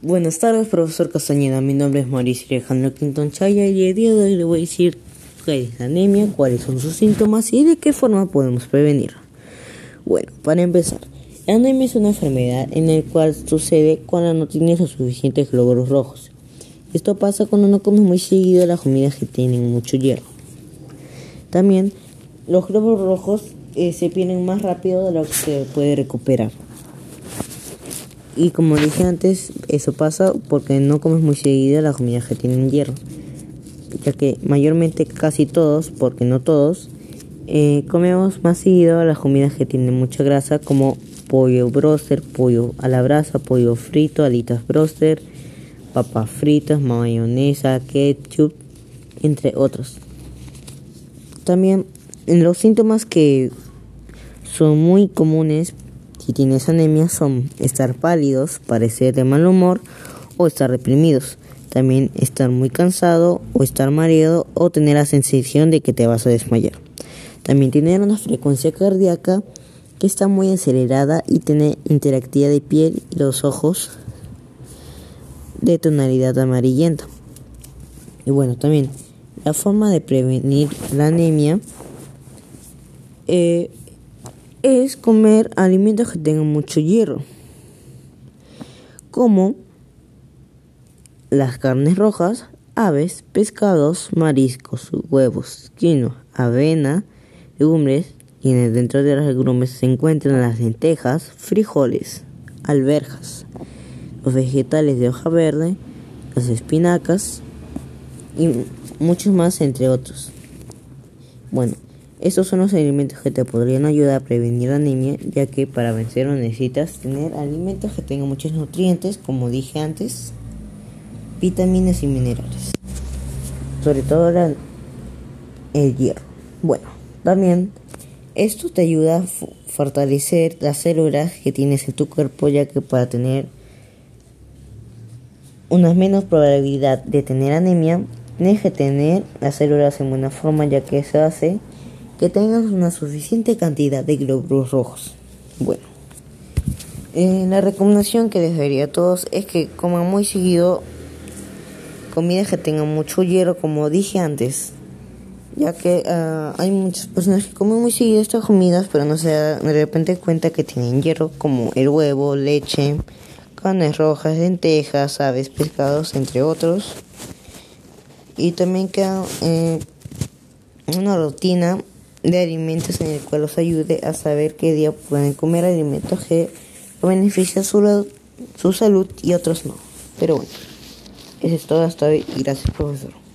Buenas tardes, profesor Castañeda. Mi nombre es Mauricio Alejandro Quinton Chaya y el día de hoy le voy a decir qué es la anemia, cuáles son sus síntomas y de qué forma podemos prevenirla. Bueno, para empezar, la anemia es una enfermedad en la cual sucede cuando no tienes los suficientes glóbulos rojos. Esto pasa cuando no comes muy seguido las comidas que tienen mucho hierro. También los glóbulos rojos eh, se pierden más rápido de lo que se puede recuperar. Y como dije antes, eso pasa porque no comes muy seguido las comidas que tienen hierro. Ya que mayormente casi todos, porque no todos, eh, comemos más seguido las comidas que tienen mucha grasa como pollo broster, pollo a la brasa, pollo frito, alitas broster, papas fritas, mayonesa, ketchup, entre otros. También los síntomas que son muy comunes si tienes anemia son estar pálidos, parecer de mal humor o estar reprimidos. También estar muy cansado o estar mareado o tener la sensación de que te vas a desmayar. También tener una frecuencia cardíaca que está muy acelerada y tener interactividad de piel y los ojos de tonalidad amarillenta. Y bueno, también la forma de prevenir la anemia eh, es comer alimentos que tengan mucho hierro, como las carnes rojas, aves, pescados, mariscos, huevos, quinoa, avena, legumbres, y dentro de las legumbres se encuentran las lentejas, frijoles, alberjas, los vegetales de hoja verde, las espinacas y muchos más entre otros. Bueno, estos son los alimentos que te podrían ayudar a prevenir anemia, ya que para vencerlo necesitas tener alimentos que tengan muchos nutrientes, como dije antes, vitaminas y minerales. Sobre todo el hierro. Bueno, también esto te ayuda a fortalecer las células que tienes en tu cuerpo, ya que para tener una menos probabilidad de tener anemia, tienes que tener las células en buena forma, ya que eso hace que tengas una suficiente cantidad de glóbulos rojos. Bueno, eh, la recomendación que les daría a todos es que coman muy seguido comidas que tengan mucho hierro, como dije antes, ya que uh, hay muchas personas que comen muy seguido estas comidas, pero no se dan de repente cuenta que tienen hierro, como el huevo, leche, carnes rojas, lentejas, aves, pescados, entre otros. Y también queda eh, una rutina de alimentos en el cual los ayude a saber qué día pueden comer alimentos que benefician su, su salud y otros no. Pero bueno, eso es todo hasta hoy y gracias profesor.